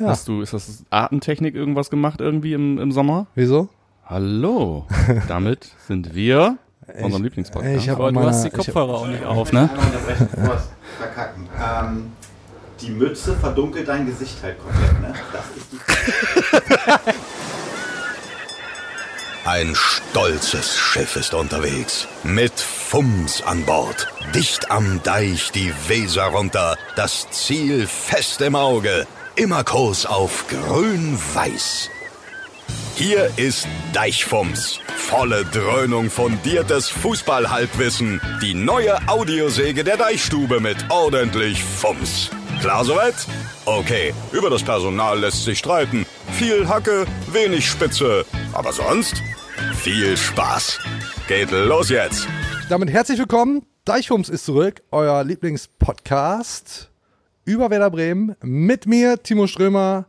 Ja. Hast du, ist das Artentechnik irgendwas gemacht irgendwie im, im Sommer? Wieso? Hallo. Damit sind wir unserem Ich Lieblingspodcast. hab Aber du meine- hast die ich hab- Kopfhörer auch nicht auf, ne? Verkacken. Ähm, die Mütze verdunkelt dein Gesicht halt komplett, ne? Das ist die Ein stolzes Schiff ist unterwegs. Mit Fums an Bord. Dicht am Deich die Weser runter. Das Ziel fest im Auge. Immer Kurs auf grün-weiß. Hier ist Deichfums. Volle Dröhnung fundiertes Fußballhalbwissen. Die neue Audiosäge der Deichstube mit ordentlich Fums. Klar soweit? Okay, über das Personal lässt sich streiten. Viel Hacke, wenig Spitze. Aber sonst viel Spaß. Geht los jetzt. Damit herzlich willkommen. Deichfums ist zurück, euer Lieblingspodcast über Werder Bremen. Mit mir, Timo Strömer,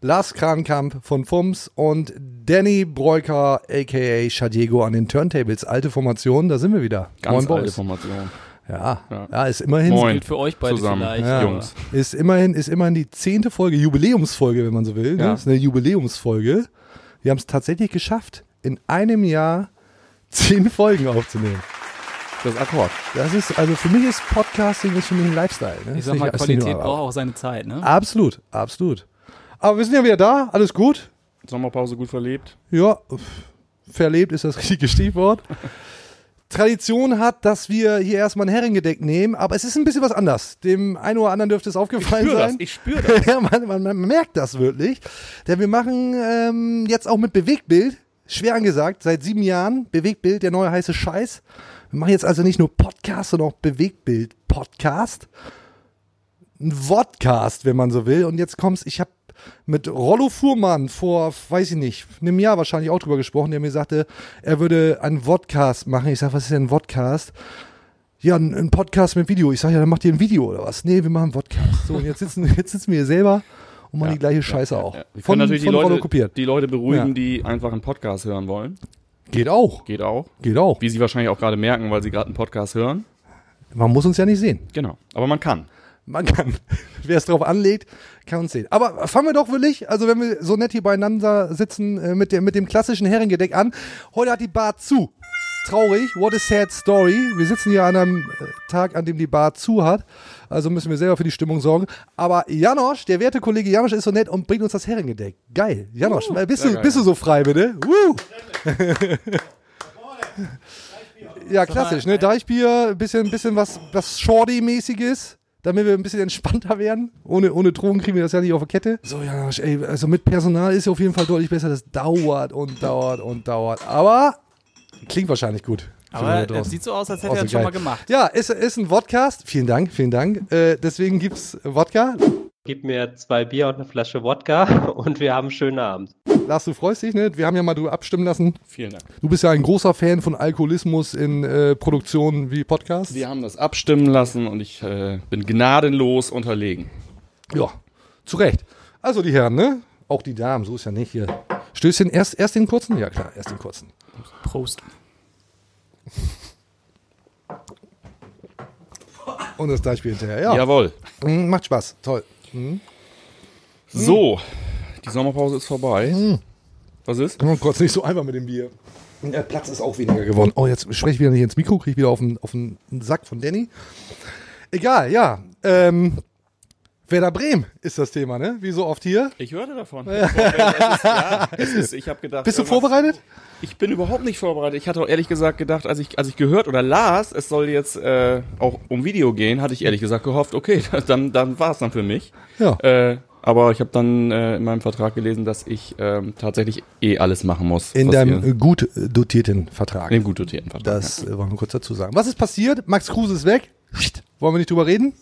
Lars Krankamp von Fums und Danny Breuker, a.k.a. Shadiego an den Turntables. Alte Formation, da sind wir wieder. Ganz Moin, alte Boys. Formation. Ja, ja, Ja. ist immerhin. Moin. Gilt für euch beide Zusammen. vielleicht. Ja. Jungs. Ist immerhin, ist immerhin die zehnte Folge, Jubiläumsfolge, wenn man so will. Ne? Ja. Ist eine Jubiläumsfolge. Wir haben es tatsächlich geschafft, in einem Jahr zehn Folgen aufzunehmen. Das Akkord. Das ist, also für mich ist Podcasting ist für mich ein Lifestyle. Ne? Ich sag mal, nicht- Qualität braucht auch seine Zeit, ne? Absolut, absolut. Aber wir sind ja wieder da, alles gut. Sommerpause gut verlebt. Ja, verlebt ist das richtige Stichwort. Tradition hat, dass wir hier erstmal ein Herrengedeck nehmen, aber es ist ein bisschen was anders. Dem einen oder anderen dürfte es aufgefallen spür das, sein. ich spür das. ja, man, man, man merkt das wirklich. Denn wir machen ähm, jetzt auch mit Bewegtbild, schwer angesagt, seit sieben Jahren, Bewegtbild, der neue heiße Scheiß. Wir machen jetzt also nicht nur Podcast, sondern auch Bewegtbild-Podcast. Ein Vodcast, wenn man so will. Und jetzt kommt's, ich habe mit Rollo Fuhrmann vor, weiß ich nicht, einem Jahr wahrscheinlich auch drüber gesprochen, der mir sagte, er würde einen Vodcast machen. Ich sag, was ist denn ein Vodcast? Ja, ein, ein Podcast mit Video. Ich sage, ja, dann macht ihr ein Video oder was? Nee, wir machen einen Podcast. So, und jetzt sitzen, jetzt sitzen wir hier selber und machen Ja, die gleiche ja, Scheiße ja, auch. ja. Wir Von, natürlich die von Rollo Leute, kopiert. die Leute beruhigen, Ja. die einfach einen Podcast hören wollen. Geht auch. Geht auch. Geht auch. Wie sie wahrscheinlich auch gerade merken, weil sie gerade einen Podcast hören. Man muss uns ja nicht sehen. Genau. Aber man kann. Man kann. Wer es drauf anlegt, kann uns sehen. Aber fangen wir doch wirklich, also wenn wir so nett hier beieinander sitzen, äh, mit, dem mit dem klassischen Herrengedeck an. Heute hat die Bar zu. Traurig, what a sad story. Wir sitzen hier an einem äh, Tag, an dem die Bar zu hat. Also müssen wir selber für die Stimmung sorgen. Aber Janosch, der werte Kollege Janosch ist so nett und bringt uns das Herrengedeck. Geil. Janosch, äh, bist, du, geil. bist du so frei, bitte? Woo. ja, klassisch, ne? Deichbier, bisschen, bisschen was, was Shorty-mäßiges, damit wir ein bisschen entspannter werden. Ohne, ohne Drogen kriegen wir das ja nicht auf die Kette. So, ja, ey, also mit Personal ist ja auf jeden Fall deutlich besser. Das dauert und dauert und dauert. Aber klingt wahrscheinlich gut. Aber die da es draußen. sieht so aus, als hätte er das schon mal gemacht. Ja, ist, ist ein Vodcast. Vielen Dank, vielen Dank. Äh, deswegen gibt's Wodka. Gib mir zwei Bier und eine Flasche Wodka und wir haben einen schönen Abend. Lars, du freust dich, ne? Wir haben ja mal drüber abstimmen lassen. Vielen Dank. Du bist ja ein großer Fan von Alkoholismus in äh, Produktionen wie Podcasts. Wir haben das abstimmen lassen und ich äh, bin gnadenlos unterlegen. Ja, zu Recht. Also die Herren, ne? Auch die Damen, so ist ja nicht hier. Stößchen, erst, erst den kurzen? Ja klar, erst den kurzen. Prost. Und das Deichbier hinterher. Ja, Jawohl. Mm, macht Spaß, toll. So, die Sommerpause ist vorbei. Was ist? Oh Gott, nicht so einfach mit dem Bier. Der Platz ist auch weniger geworden. Oh, jetzt spreche ich wieder nicht ins Mikro, kriege ich wieder auf den, auf den Sack von Danny. Egal, ja. Ähm, Werder Bremen ist das Thema, ne? Wie so oft hier. Ich hörte davon. es ist, ja, es ist, ich habe gedacht. Bist du vorbereitet? Ich bin überhaupt nicht vorbereitet. Ich hatte auch ehrlich gesagt gedacht, als ich, als ich gehört oder las, es soll jetzt äh, auch um Video gehen, hatte ich ehrlich gesagt gehofft, okay, dann, dann war es dann für mich. Ja. Äh, aber ich habe dann äh, in meinem Vertrag gelesen, dass ich ähm, tatsächlich eh alles machen muss. In deinem gut dotierten Vertrag. in dem gut dotierten Vertrag. Das äh, wollen wir kurz dazu sagen. Was ist passiert? Max Kruse ist weg. Wollen wir nicht drüber reden?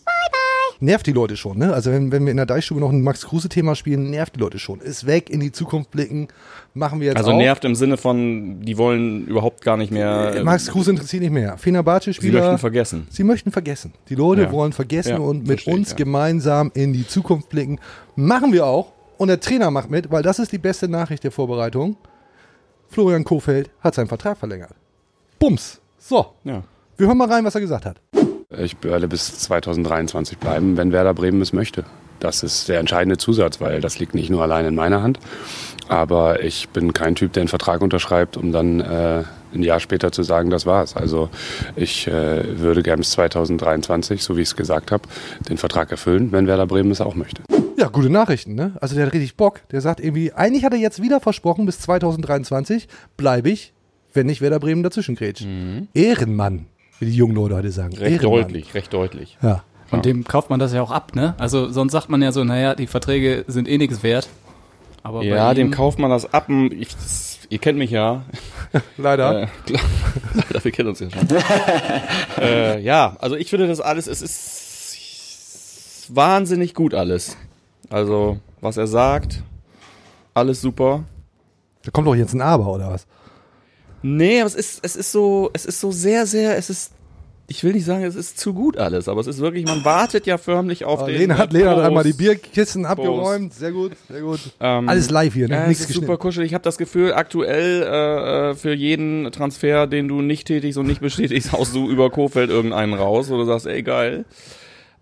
Nervt die Leute schon, ne? Also wenn, wenn wir in der Deichstube noch ein Max Kruse-Thema spielen, nervt die Leute schon. Ist weg, in die Zukunft blicken. Machen wir jetzt Also auch. nervt im Sinne von, die wollen überhaupt gar nicht mehr. Äh, Max Kruse interessiert nicht mehr. Fenerbahce sie möchten vergessen. Sie möchten vergessen. Die Leute Ja. wollen vergessen Ja, und mit verstehe ich, uns ja. gemeinsam in die Zukunft blicken. Machen wir auch. Und der Trainer macht mit, weil das ist die beste Nachricht der Vorbereitung. Florian Kofeld hat seinen Vertrag verlängert. Bums. So, Ja. wir hören mal rein, was er gesagt hat. Ich werde bis 2023 bleiben, wenn Werder Bremen es möchte. das ist der entscheidende Zusatz, weil das liegt nicht nur allein in meiner Hand. Aber ich bin kein Typ, der einen Vertrag unterschreibt, um dann äh, ein Jahr später zu sagen, das war's. Also ich äh, würde gern bis 2023, so wie ich es gesagt habe, den Vertrag erfüllen, wenn Werder Bremen es auch möchte. Ja, gute Nachrichten, ne? Also der hat richtig Bock. Der sagt irgendwie, eigentlich hat er jetzt wieder versprochen, bis 2023 bleibe ich, wenn nicht Werder Bremen dazwischen grätscht. Ehrenmann, wie die jungen Leute heute sagen. Recht Ehrenmann. deutlich, recht deutlich. Ja. Und dem kauft man das ja auch ab, ne? Also sonst sagt man ja so, naja, die Verträge sind eh nichts wert. Aber bei Ja, dem kauft man das ab. Ich, das, ihr kennt mich ja. Leider. Äh, klar. Leider, wir kennen uns ja schon. äh, ja, also ich finde das alles, es ist wahnsinnig gut alles. Also, was er sagt, alles super. Da kommt doch jetzt ein Aber, oder was? Nee, aber es ist, es ist so, es ist so sehr, sehr, es ist, ich will nicht sagen, es ist zu gut alles, aber es ist wirklich, man wartet ja förmlich auf Oh, den. Lena hat, Lena hat Post. einmal die Bierkisten abgeräumt. Sehr gut, sehr gut. Ähm, Alles live hier, ne? Ja, Nichts super kuschelig. Ich habe das Gefühl, aktuell äh, äh, für jeden Transfer, den du nicht tätigst und nicht bestätigst, haust du über Kofeld irgendeinen raus, wo du sagst, ey geil.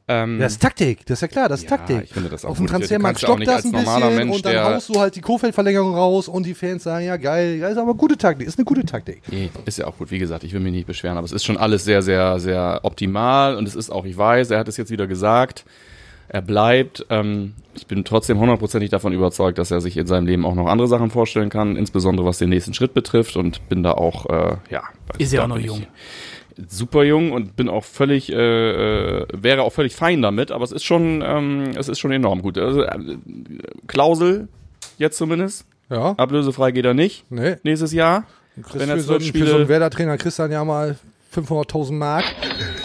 Ähm, Das ist Taktik, das ist ja klar, das ist Ja, Taktik. ich finde das auch Auf dem Transfermarkt nicht das ein normaler bisschen Mensch, und dann der- haust du halt die Kofeld-Verlängerung raus und die Fans sagen, ja geil, ja, ist aber gute Taktik, ist eine gute Taktik. Nee, ist ja auch gut. Wie gesagt, ich will mich nicht beschweren, aber es ist schon alles sehr, sehr, sehr optimal und es ist auch, ich weiß, er hat es jetzt wieder gesagt, er bleibt. Ähm, ich bin trotzdem hundertprozentig davon überzeugt, dass er sich in seinem Leben auch noch andere Sachen vorstellen kann, insbesondere was den nächsten Schritt betrifft und bin da auch, äh, ja. Ist ja auch noch bin ich jung. Super jung und bin auch völlig, äh, äh, wäre auch völlig fein damit, aber es ist schon, ähm, es ist schon enorm gut. Also, äh, Klausel, jetzt zumindest, Ja, ablösefrei geht er nicht, ne? nächstes Jahr. Wenn er für, so einen, zwölf für so Spiele- einen Werder-Trainer dann ja mal 500.000 Mark.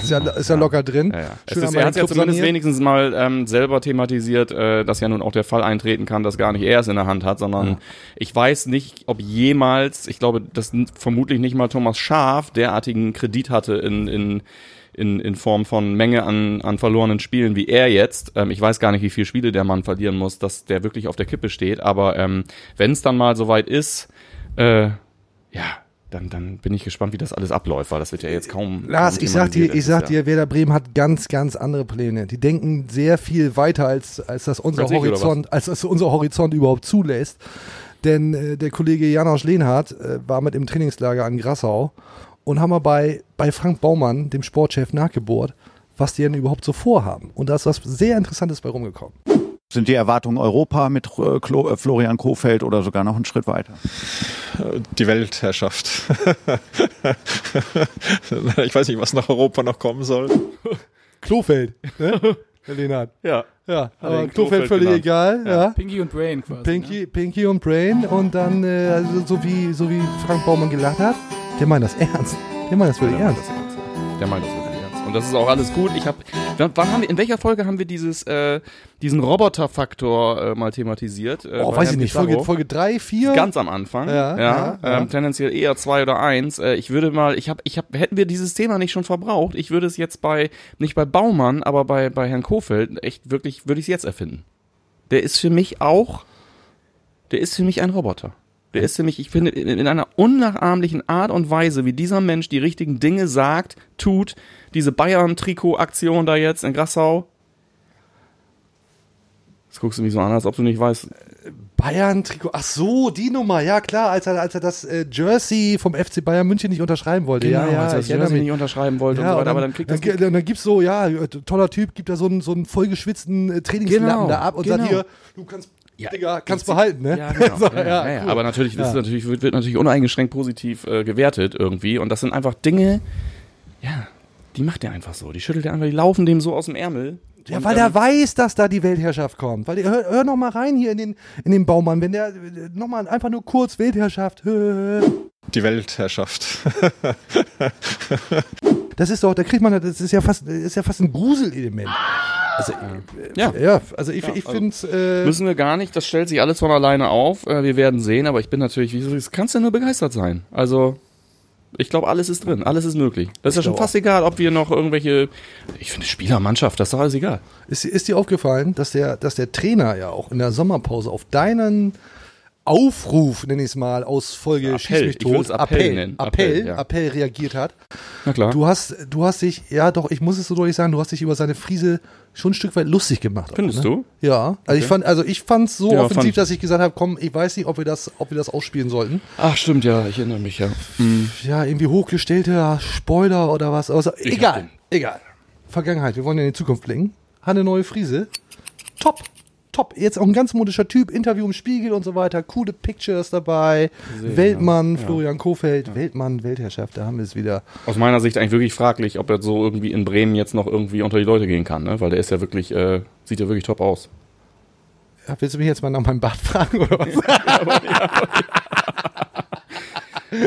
Ist ja, ist ja locker drin. Ja, ja. Es ist, er hat ja zumindest wenigstens mal ähm, selber thematisiert, äh, dass ja nun auch der Fall eintreten kann, dass gar nicht er es in der Hand hat, sondern ich weiß nicht, ob jemals, ich glaube, dass vermutlich nicht mal Thomas Schaaf derartigen Kredit hatte in, in, in, in Form von Menge an, an verlorenen Spielen wie er jetzt. Ähm, ich weiß gar nicht, wie viele Spiele der Mann verlieren muss, dass der wirklich auf der Kippe steht, aber ähm, wenn es dann mal soweit ist, äh, ja, dann, dann bin ich gespannt, wie das alles abläuft, weil das wird ja jetzt kaum. Lars, ich sag dir, ich sag dir, Werder Bremen hat ganz, ganz andere Pläne. Die denken sehr viel weiter, als, als das unser Horizont, als das unser Horizont überhaupt zulässt. Denn äh, der Kollege Janosch Lehnhardt äh, war mit im Trainingslager an Grassau und haben wir bei, bei Frank Baumann, dem Sportchef, nachgebohrt, was die denn überhaupt so vorhaben. Und da ist was sehr Interessantes bei rumgekommen. Sind die Erwartungen Europa mit äh, Klo, äh, Florian Kofeld oder sogar noch einen Schritt weiter? Die Weltherrschaft. ich weiß nicht, was nach Europa noch kommen soll. Klofeld, ne? Herr Lehnhardt. Ja. Ja, aber Klofeld Klofeld völlig genannt. egal. Ja. Pinky und Brain quasi. Pinky, Ne? Pinky und Brain und dann, äh, also so, wie, so wie Frank Baumann gelacht hat, der meint das ernst. Der meint das wirklich Der meint ernst. das ernst. Der meint das wirklich ernst. Und das ist auch alles gut. Ich habe, wann haben wir, in welcher Folge haben wir dieses, äh, diesen Roboterfaktor äh, mal thematisiert? Äh, Oh, weiß ich Herrn nicht, Pizarro? Folge, Folge 3, 4? Ganz am Anfang, Ja, ja, ja, ja. Ähm, tendenziell eher zwei oder eins. Äh, ich würde mal, ich habe, ich habe, hätten wir dieses Thema nicht schon verbraucht, ich würde es jetzt bei, nicht bei Baumann, aber bei bei Herrn Kofeld echt wirklich, würde ich es jetzt erfinden. Der ist für mich auch, der ist für mich ein Roboter. Der ist mich, ich finde, in, in einer unnachahmlichen Art und Weise, wie dieser Mensch die richtigen Dinge sagt, tut, diese Bayern-Trikot-Aktion da jetzt in Grassau. Jetzt guckst du mich so an, als ob du nicht weißt. Bayern-Trikot. Ach so, die Nummer. Ja, klar, als er, als er das äh, Jersey vom FC Bayern München nicht unterschreiben wollte. ja, ja, Genau, als er das Jersey mich. nicht unterschreiben wollte Ja, und so und weiter, dann, aber dann kriegt dann, das dann, dann gibt's so, ja, äh, toller Typ, gibt da so einen, so einen vollgeschwitzten äh, Trainingslappen Genau, da ab und genau. sagt hier, du kannst, Ja, Digga, kannst behalten, ne? Ja, genau. So, ja, ja, ja, cool. Aber natürlich, das natürlich, wird, wird natürlich uneingeschränkt positiv äh, gewertet irgendwie. Und das sind einfach Dinge, ja, die macht er einfach so. Die schüttelt er einfach, die laufen dem so aus dem Ärmel. Ja, Und, weil ähm, der weiß, dass da die Weltherrschaft kommt. Weil, hör, hör noch mal rein hier in den, in den Baumann, wenn der, äh, noch mal einfach nur kurz Weltherrschaft, Die Weltherrschaft. das ist doch, da kriegt man, das ist ja fast, ist ja fast ein Gruselelement. Also, Ja. ja, also ich, Ja, ich also finde es, äh, Müssen wir gar nicht, das stellt sich alles von alleine auf. Äh, wir werden sehen, aber ich bin natürlich, wie das kannst du nur begeistert sein. Also, ich glaube, alles ist drin, alles ist möglich. Das ist ja schon fast egal, ob wir noch irgendwelche, ich finde Spielermannschaft, das ist doch alles egal. ist, ist dir aufgefallen, dass der, dass der Trainer ja auch in der Sommerpause auf deinen Aufruf, nenne ich es mal, aus Folge Appell. Schieß mich tot, Appell Appell, nennen. Appell, Appell, Appell, ja. reagiert hat. Na klar. Du hast, du hast dich, ja doch, ich muss es so deutlich sagen, du hast dich über seine Friese schon ein Stück weit lustig gemacht. auch, Findest ne? du? Ja, also ich fand, also ich fand es so Ja, offensiv, fand- dass ich gesagt habe, komm, ich weiß nicht, ob wir das, ob wir das ausspielen sollten. Ach, stimmt, ja, ich erinnere mich ja. Hm. Ja, irgendwie hochgestellter Spoiler oder was. Also, egal, egal. Vergangenheit, wir wollen ja in die Zukunft blicken. Hat eine neue Friese. Top. Top. Jetzt auch ein ganz modischer Typ, Interview im Spiegel und so weiter. Coole Pictures dabei. Weltmann, Florian Kofeld, Weltmann, Weltherrschaft, da haben wir es wieder. Aus meiner Sicht eigentlich wirklich fraglich, ob er so irgendwie in Bremen jetzt noch irgendwie unter die Leute gehen kann, ne? Weil der ist ja wirklich, äh, sieht ja wirklich top aus. Ja, willst du mich jetzt mal nach meinem Bart fragen oder was?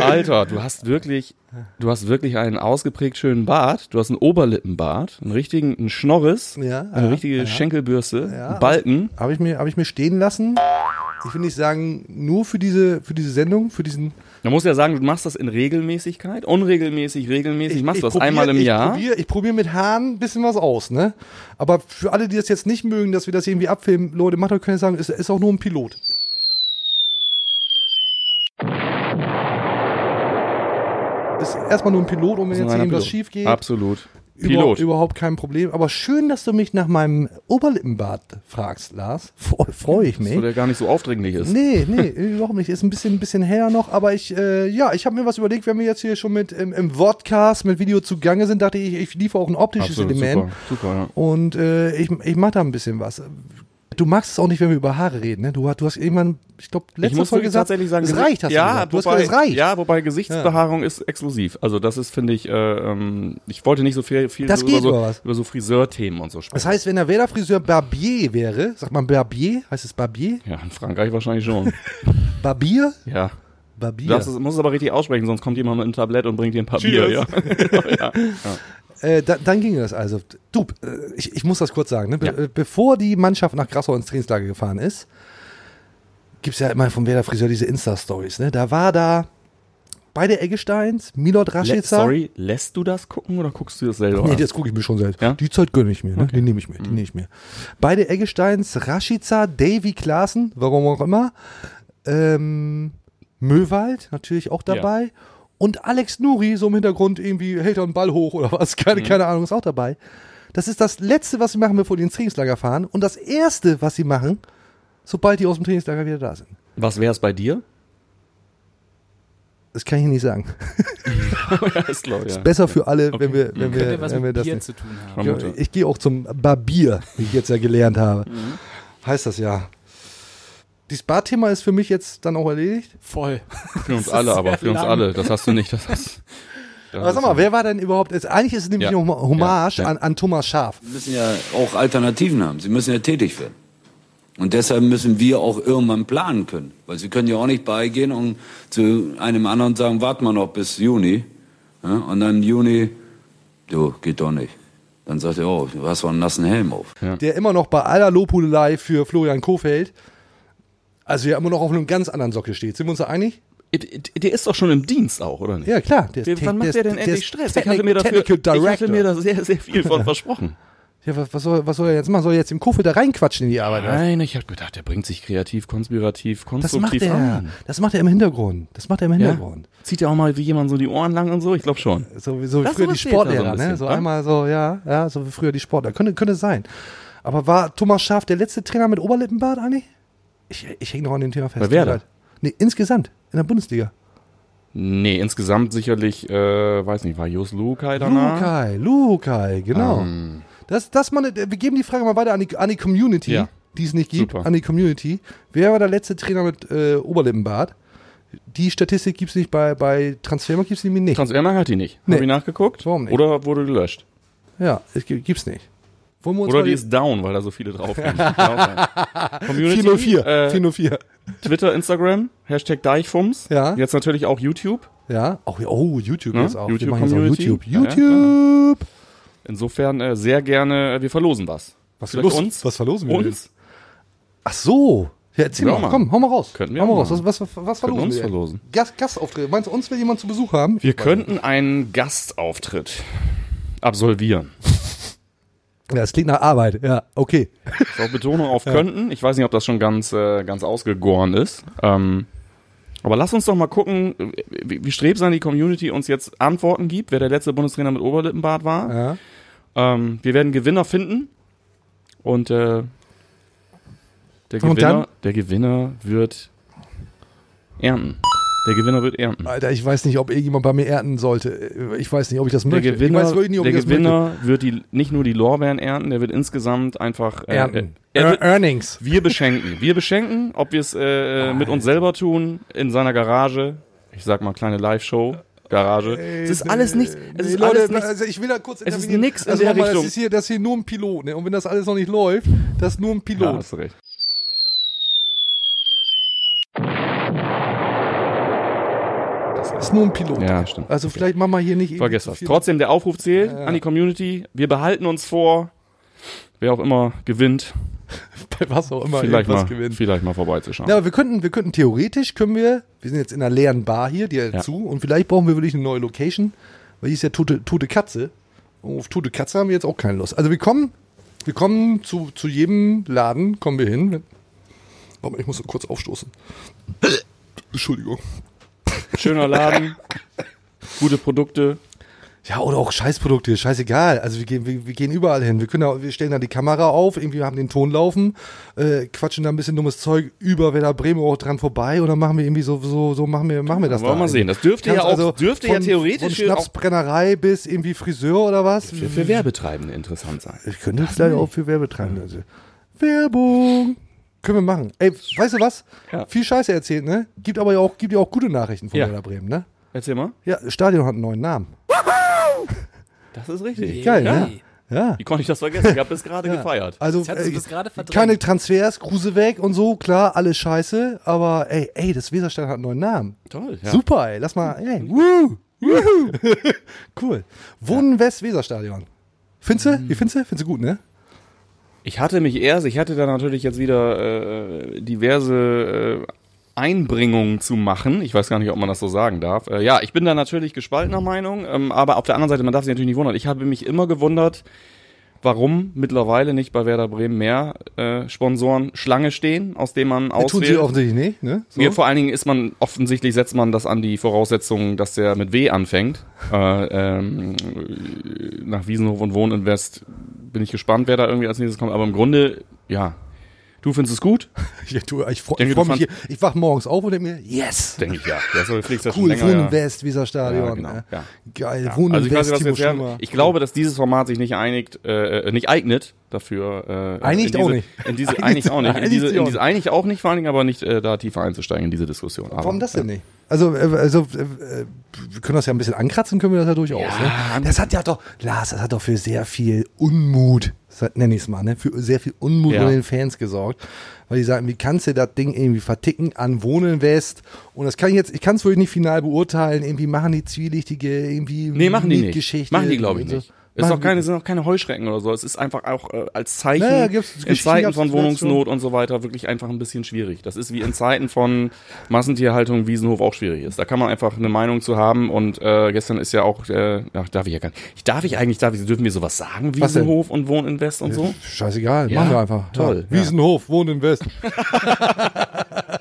Alter, du hast wirklich, du hast wirklich einen ausgeprägt schönen Bart. Du hast einen Oberlippenbart, einen richtigen, einen Schnorris, Ja, eine ja, richtige ja. Schenkelbürste, einen Balken. Habe ich, mir, hab ich mir stehen lassen. Ich will nicht sagen, nur für diese, für diese Sendung, für diesen. Man muss ja sagen, du machst das in Regelmäßigkeit, unregelmäßig, regelmäßig, machst du das probier- einmal im ich Jahr. Probier, ich probiere mit Haaren ein bisschen was aus, ne? Aber für alle, die das jetzt nicht mögen, dass wir das irgendwie abfilmen, Leute, macht euch keine sagen, ist, ist auch nur ein Pilot. Ist erstmal nur ein Pilot und wenn jetzt reiner irgendwas schief geht, Absolut. über, Pilot. überhaupt kein Problem. Aber schön, dass du mich nach meinem Oberlippenbart fragst, Lars. Freue ich mich. So, der gar nicht so aufdringlich ist. Nee, nee, überhaupt nicht. Ist ein bisschen, ein bisschen her noch, aber ich, äh, ja, ich habe mir was überlegt, wenn wir jetzt hier schon mit im, im Vodcast mit Video zugange sind, dachte ich, ich liefere auch ein optisches Absolut, Element. super, super, ja. Und äh, ich, ich mache da ein bisschen was. Du magst es auch nicht, wenn wir über Haare reden, ne? Du, du hast irgendwann, ich glaube, Ich letzte muss Folge wirklich gesagt, tatsächlich sagen, es reicht, hast ja, du wobei, gesagt, es reicht. Ja, wobei Gesichtsbehaarung ist exklusiv. Also das ist, finde ich, äh, ähm, ich wollte nicht so viel, viel Das so geht über, so, über so Friseurthemen und so sprechen. Das heißt, wenn der Werder-Friseur Barbier wäre, sagt man Barbier, heißt es Barbier? ja, in Frankreich wahrscheinlich schon. Barbier? ja. Barbier. Du darfst musst es aber richtig aussprechen, sonst kommt jemand mit einem Tablett und bringt dir ein Papier. Cheers. Ja. ja. Äh, da, dann ging das also. Du, äh, ich, ich muss das kurz sagen. Ne? Be äh, Bevor die Mannschaft nach Grassau ins Trainingslager gefahren ist, gibt es ja immer vom Werder Friseur diese Insta-Stories. Ne? Da war da beide Eggesteins, Milot Lä- Rashica. Sorry, lässt du das gucken oder guckst du das selber Nee, das gucke ich mir schon selbst. Ja? Die Zeit gönne ich mir, ne? Die nehme ich mir, die nehme ich mir. Beide Eggesteins, Rashica, Davy Klaassen, warum auch immer, ähm, Möwald natürlich auch dabei und Alex Nuri, so im Hintergrund irgendwie hält er einen Ball hoch oder was, keine, keine Ahnung, ist auch dabei. Das ist das Letzte, was sie machen, bevor die ins Trainingslager fahren und das Erste, was sie machen, sobald die aus dem Trainingslager wieder da sind. Was wäre es bei dir? Das kann ich nicht sagen. ja, ist klar, ja. Besser für alle, Okay. wenn wir, wenn wir, was wenn wir mit das Bier nicht. zu tun haben. Ja, Vermute. ich gehe auch zum Barbier, wie ich jetzt ja gelernt habe. Heißt das ja. Dieses Barthema ist für mich jetzt dann auch erledigt. Voll. Für uns alle, aber für uns lang. alle. Das hast du nicht. Das hast, das Aber sag mal, wer war denn überhaupt, jetzt, eigentlich ist es nämlich Ja. eine Hom- Hommage Ja, ja. An, an Thomas Schaf. Sie müssen ja auch Alternativen haben. Sie müssen ja tätig werden. Und deshalb müssen wir auch irgendwann planen können. Weil Sie können ja auch nicht beigehen und zu einem anderen sagen, warten wir noch bis Juni. Ja, und dann im Juni, du, geht doch nicht. Dann sagt er, oh, du hast doch einen nassen Helm auf. Der immer noch bei aller Lobhudelei für Florian Kofeld, also ja immer noch auf einem ganz anderen Sockel steht. Sind wir uns da einig? Der ist doch schon im Dienst auch, oder nicht? Ja, klar. Der Der, wann der macht ist- der denn der endlich Stress? Ich hatte mir dafür, ich hatte mir da sehr, sehr viel von versprochen. Ja, was, was, soll, was soll er jetzt machen? Soll er jetzt im Kofeld da reinquatschen in die Arbeit? Nein, ich habe gedacht, der bringt sich kreativ, konspirativ, Das macht konstruktiv er. an. Das macht er im Hintergrund. Das macht er im Ja? Hintergrund. Zieht er auch mal wie jemand so die Ohren lang und so? Ich glaube schon. So, wie- so wie früher die da so Sportlehrer, ne? So einmal so, ja, ja, so wie früher die Sportler. Könnte, könnte sein. Aber war Thomas Schaaf der letzte Trainer mit Oberlippenbart eigentlich? Ich, ich hänge noch an dem Thema fest. Bei Werder? Nee, insgesamt. In der Bundesliga. Nee, insgesamt sicherlich, äh, weiß nicht, war Jos Lukai danach? Lukai, Lukai, genau. Ähm, Das, das mal, wir geben die Frage mal weiter an die, an die Community, Ja. die es nicht gibt, Super. an die Community. Wer war der letzte Trainer mit äh, Oberlippenbart? Die Statistik gibt es nicht bei, bei Transfermarkt, gibt es nämlich nicht. Transfermarkt hat die nicht. Nee. Hab ich nachgeguckt? Warum nicht? Oder wurde gelöscht? ja, es gibt, gibt's nicht. Wollen wir uns Oder mal die ist down, weil da so viele drauf sind. Kann auch sein. Community, 404, äh, 404. Twitter, Instagram, Hashtag Deichfums. Ja. Jetzt natürlich auch YouTube. Ja, oh, oh YouTube Ne? jetzt auch. YouTube auch Community. YouTube. Ja, YouTube. Insofern äh, sehr gerne, äh, wir verlosen was. Was, Vielleicht verlosen- uns? was verlosen wir denn? Uns? Ach so. Ja, erzähl mal. Mann. Komm, hau mal raus. Könnten wir hau mal auch raus. Was, was, was, verlosen uns wir? verlosen. Gast, Gastauftritt. Meinst du, uns will jemand zu Besuch haben? Wir könnten einen Gastauftritt absolvieren. Ja, das klingt nach Arbeit. Ja, okay. Ist auch Betonung auf könnten. Ich weiß nicht, ob das schon ganz, äh, ganz ausgegoren ist. Ähm, aber lass uns doch mal gucken, wie, wie strebsam die Community uns jetzt Antworten gibt, wer der letzte Bundestrainer mit Oberlippenbart war. Ja. Ähm, wir werden Gewinner finden. Und äh, der, Und Gewinner, dann? der Gewinner wird ernten. Der Gewinner wird ernten. Alter, ich weiß nicht, ob irgendjemand bei mir ernten sollte. Ich weiß nicht, ob ich das Der möchte. Gewinner, ich weiß nicht, ob der ich das Gewinner wird die, nicht nur die Lorbeeren ernten, der wird insgesamt einfach äh, Ernten. Er, er Earnings. wir beschenken. Wir beschenken, ob wir es äh, mit uns selber tun, in seiner Garage. Ich sag mal, kleine Live-Show. Garage. es ist alles nichts. Es Nee, ist Leute, alles nichts. also ich will da kurz Es ist nix in also der nochmal, Richtung. Das ist, hier, das ist hier nur ein Pilot. Ne? Und wenn das alles noch nicht läuft, das ist nur ein Ja, Pilot. hast du recht. Ist nur ein Pilot. Ja, stimmt. Also vielleicht machen wir hier nicht Vergiss irgendwie das. Trotzdem, der Aufruf zählt Ja. an die Community. Wir behalten uns vor, wer auch immer gewinnt, bei was auch immer vielleicht mal, gewinnt. vielleicht mal vorbeizuschauen. Ja, aber wir könnten, wir könnten theoretisch können wir, wir sind jetzt in einer leeren Bar hier, die hat Ja. zu, und vielleicht brauchen wir wirklich eine neue Location, weil hier ist ja tote, tote Katze. Und auf tote Katze haben wir jetzt auch keine Lust. Also wir kommen, wir kommen zu, zu jedem Laden, kommen wir hin. Warte mal, ich muss so kurz aufstoßen. Entschuldigung. Schöner Laden, gute Produkte. Ja, oder auch Scheißprodukte, scheißegal. Also wir gehen, wir, wir gehen überall hin. Wir können da, wir stellen da die Kamera auf, irgendwie haben den Ton laufen, äh, quatschen da ein bisschen dummes Zeug über Werder Bremen auch dran vorbei und dann machen wir irgendwie so, so, so machen wir, machen wir das Wollen wir da mal sehen. Das dürfte ja Kannst auch, dürfte ja von, theoretisch von Schnapsbrennerei bis irgendwie Friseur oder was? für, für Werbetreibende interessant sein. Ich könnte vielleicht auch für Werbetreibende. Also. Werbung. Können wir machen. Ey, weißt du was? Ja. Viel Scheiße erzählt, ne? Gibt aber ja auch, gibt ja auch gute Nachrichten von Ja. Werder Bremen, ne? Erzähl mal. Ja, das Stadion hat einen neuen Namen. Das ist richtig. Geil, ja. ne? Ja. Wie konnte ich das vergessen? Ich habe es gerade Ja. gefeiert. Also, Das äh, keine Transfers, Kruse weg und so, klar, alles scheiße, aber ey, ey, das Weserstadion hat einen neuen Namen. Toll. Ja. Super, ey, lass mal, ey, woo, wuhu. cool. Wohnen West Weserstadion. Findest du? Wie findest du? Findest du gut, ne? Ich hatte mich erst, ich hatte da natürlich jetzt wieder äh, diverse äh, Einbringungen zu machen. Ich weiß gar nicht, ob man das so sagen darf. Äh, ja, ich bin da natürlich gespaltener Meinung, ähm, aber auf der anderen Seite, man darf sich natürlich nicht wundern. Ich habe mich immer gewundert, warum mittlerweile nicht bei Werder Bremen mehr äh, Sponsoren Schlange stehen, aus denen man Das tun sie auswählt. offensichtlich nicht, ne? So. Ja, vor allen Dingen ist man, offensichtlich setzt man das an die Voraussetzung, dass der mit W anfängt. Äh, ähm, nach Wiesenhof und Wohninvest bin ich gespannt, wer da irgendwie als nächstes kommt. Aber im Grunde, ja, du findest es gut? Ja, du, ich freue freu mich hier. Ich wach morgens auf und denke mir, yes! Denke ich ja. Ja, so, fliegst schon Cool, länger. Wohnen ja. West, Weserstadion. Ja, genau, ne? ja. Geil, Ja. Wohnen Also ich weiß West, wir Timo. Schummer. Ich glaube, dass dieses Format sich nicht einigt, äh, nicht eignet dafür. Äh, Einigt in auch nicht. In diese, Einigt- einigt auch nicht. In einigt diese, in auch diese, eigentlich auch nicht, vor allen Dingen aber nicht äh, da tiefer einzusteigen in diese Diskussion. Aber, Warum das denn nicht? Also, äh, also äh, äh, wir können das ja ein bisschen ankratzen, können wir das ja durchaus. Ja, ne? Das hat ja doch, Lars, das hat doch für sehr viel Unmut, nenne ich es mal, ne? für sehr viel Unmut Ja. unter den Fans gesorgt. Weil die sagen, wie kannst du das Ding irgendwie verticken an Wohnen West? Und das kann ich jetzt, ich kann es wirklich nicht final beurteilen. Irgendwie machen die zwielichtige, irgendwie Nee, machen die nicht. Geschichte. Machen die, glaube ich, nicht. Es ist auch keine, sind auch keine Heuschrecken oder so. Es ist einfach auch äh, als Zeichen Naja, gibt's- in Geschichten Zeiten von Wohnungsnot und so weiter wirklich einfach ein bisschen schwierig. Das ist wie in Zeiten von Massentierhaltung Wiesenhof auch schwierig ist. Da kann man einfach eine Meinung zu haben und äh, gestern ist ja auch, äh, ach, darf ich ja gar nicht. Ich darf ich eigentlich, darf ich, dürfen wir sowas sagen? Wiesenhof und Wohninvest und so? Scheißegal, Ja, machen wir einfach. toll, Ja. Wiesenhof, Wohnen in West.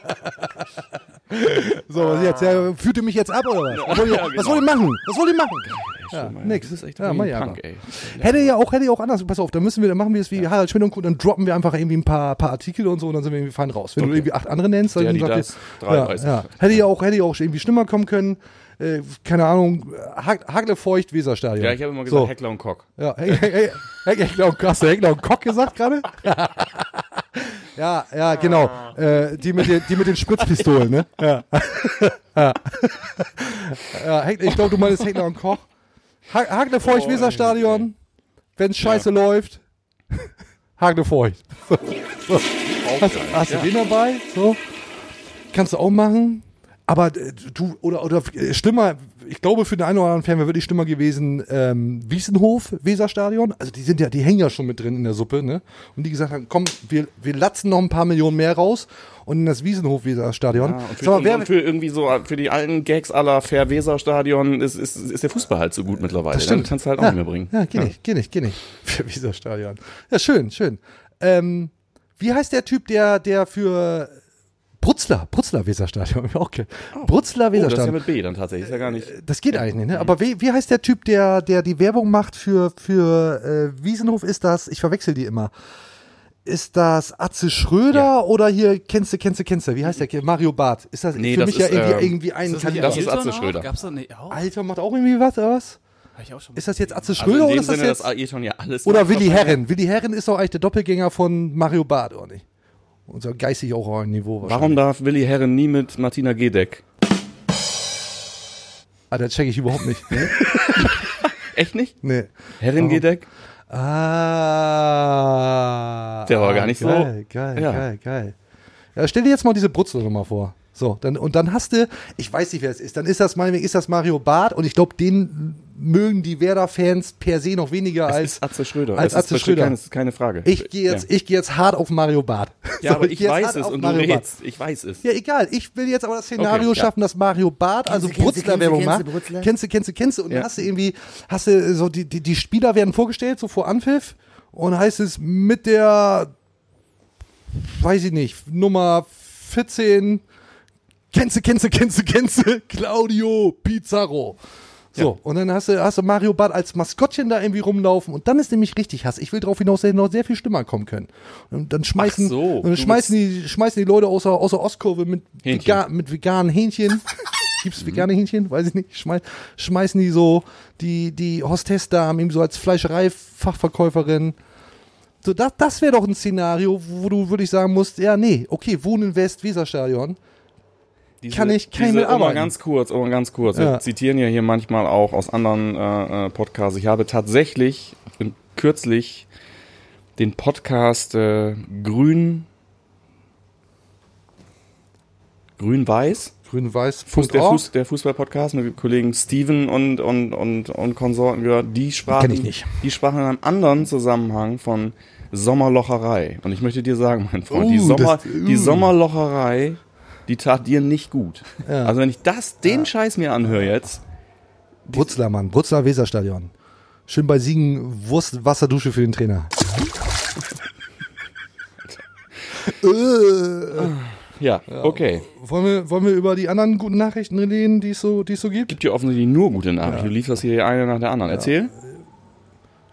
so, was jetzt? Ja, führt ihr mich jetzt ab oder was? Was wollt ihr, Ja, was genau. wollt ihr machen? Was wollt ihr machen? Ja, nix. Das ist echt ja, ja, mach Punk, ey. Hätte ja auch, hätte ja auch anders. Pass auf, dann müssen wir, dann machen wir es wie Harald Schmidt und. Dann droppen wir einfach irgendwie ein paar, paar Artikel und so und dann sind wir irgendwie fein raus. Wenn du Okay. irgendwie acht andere nennst, dann die sagt ihr- ja, 33. ja. Hätte ja auch, hätte ja auch irgendwie schlimmer kommen können. Äh, keine Ahnung, Hag- Hagle Feucht, Weserstadion. Ja, ich habe immer gesagt So. Heckler und Koch. Ja, Heckler und hast du Heckler und Koch gesagt gerade? ja, ja, genau. Äh, die, mit den, die mit den Spritzpistolen, ne? Ja. ja. ja ich glaube, du meinst Heckler und Koch. Ha Hagle Feucht, Weserstadion. Wenn es scheiße läuft. Hagle Feucht. So, so. Hast, hast du den dabei? So. Kannst du auch machen. Aber äh, du, oder, oder äh, schlimmer, ich glaube, für den einen oder anderen Fan wäre wirklich schlimmer gewesen, ähm, Wiesenhof, Weserstadion. Also die sind ja, die hängen ja schon mit drin in der Suppe, ne? Und die gesagt haben, komm, wir, wir latzen noch ein paar Millionen mehr raus und in das Wiesenhof Weserstadion. Ja, für, Sag mal, und wer, für irgendwie so, für die alten Gags aller Fair Weser Stadion ist, ist, ist der Fußball halt so gut mittlerweile. Das stimmt. Dann kannst du halt auch ja, nicht mehr bringen. Ja, geh nicht, geh nicht, geh nicht. Für Weserstadion. Ja, schön, schön. Ähm, wie heißt der Typ, der, der für Brutzler, Brutzler Weserstadion, okay. Brutzler Oh, das ist ja Weserstadion. mit B dann tatsächlich. Ist ja gar nicht. Das geht eigentlich nicht, ne? Aber wie, wie heißt der Typ, der, der die Werbung macht für, für äh, Wiesenhof? Ist das, ich verwechsel die immer. Ist das Atze Schröder oder hier, kennst du, kennst du, kennst du? Wie heißt der? Mario Barth. Ist das Nee, für das mich ja ist, irgendwie, ähm, irgendwie ein das, nicht Das ist Atze? Schröder. Gab's da nicht auch? Alter, macht auch irgendwie was, oder was? Ich auch schon. Ist das jetzt Atze Also Schröder in oder ist das Sinne, jetzt? dass Ayrton ja alles Oder Willi er- Herren. Willi Herren ist doch eigentlich der Doppelgänger von Mario Barth, oder nicht? Unser geistig auch ein Niveau Warum wahrscheinlich. darf Willi Herren nie mit Martina Gedeck? Ah, das check ich überhaupt nicht. Echt nicht? nee. Herren Gedeck? Ah. Der war gar nicht so- geil, Geil, Ja. geil, geil. Ja, stell dir jetzt mal diese Brutzler nochmal vor. So, dann, und dann hast du, ich weiß nicht, wer es ist, dann ist das meinetwegen, ist das Mario Barth und ich glaube, den mögen die Werder-Fans per se noch weniger Es als, ist Atze Schröder. als es Atze ist Schröder. Keine, keine Frage. Ich gehe jetzt, ich gehe jetzt hart auf Mario Barth. Ja, So, aber ich geh jetzt weiß es und du Mario Barth. redst. Ich weiß es. Ja, egal. Ich will jetzt aber das Szenario Okay, ja. schaffen, dass Mario Barth, also du, du, Brutzler-Werbung macht. du Brutzler? Kennst du, kennst du, kennst du. Und Ja. dann hast du irgendwie, hast du so, die, die, die Spieler werden vorgestellt, so vor Anpfiff. Und heißt es mit der, weiß ich nicht, Nummer 14, kennst du, kennst du, kennst du, kennst du, Claudio Pizarro. So, und dann hast du, hast du Mario Barth als Maskottchen da irgendwie rumlaufen und dann ist nämlich richtig Hass. Ich will darauf hinaus, dass noch sehr viel schlimmer kommen können. Und dann schmeißen, Ach so, und dann schmeißen die, schmeißen die Leute außer, außer Ostkurve mit, Hähnchen. Vega, mit veganen Hähnchen. Gibt's vegane Hähnchen? Weiß ich nicht. Schmeiß, schmeißen die so, die, die Hostessdamen eben so als Fleischerei-Fachverkäuferin. So, das, das wäre doch ein Szenario, wo du wirklich sagen musst, ja, nee, okay, wohnen in West-Weserstadion. Diese, Kann ich kein diese, mit oh, mal ganz kurz, oh, mal ganz kurz. Ja. Wir zitieren ja hier manchmal auch aus anderen äh, äh, Podcasts. Ich habe tatsächlich in, kürzlich den Podcast äh, Grün Grün-Weiß Grün-Weiß. Fuß, der, Fuß, der Fußball-Podcast mit Kollegen Steven und, und, und, und Konsorten gehört, die sprachen, ich nicht. die sprachen in einem anderen Zusammenhang von Sommerlocherei. Und ich möchte dir sagen, mein Freund, die, Uh, Sommer, das- die uh. Sommerlocherei, die tat dir nicht gut. Ja. Also wenn ich das, den Scheiß mir anhöre jetzt, Brutzler, Mann. Brutzler Weserstadion. Schön bei Siegen Wurst, Wasserdusche für den Trainer. äh, ja, okay. wollen, wir, wollen wir über die anderen guten Nachrichten reden, die es so, die es so gibt? Gibt dir offensichtlich nur gute Nachrichten. Du lieferst hier eine nach der anderen. Erzähl.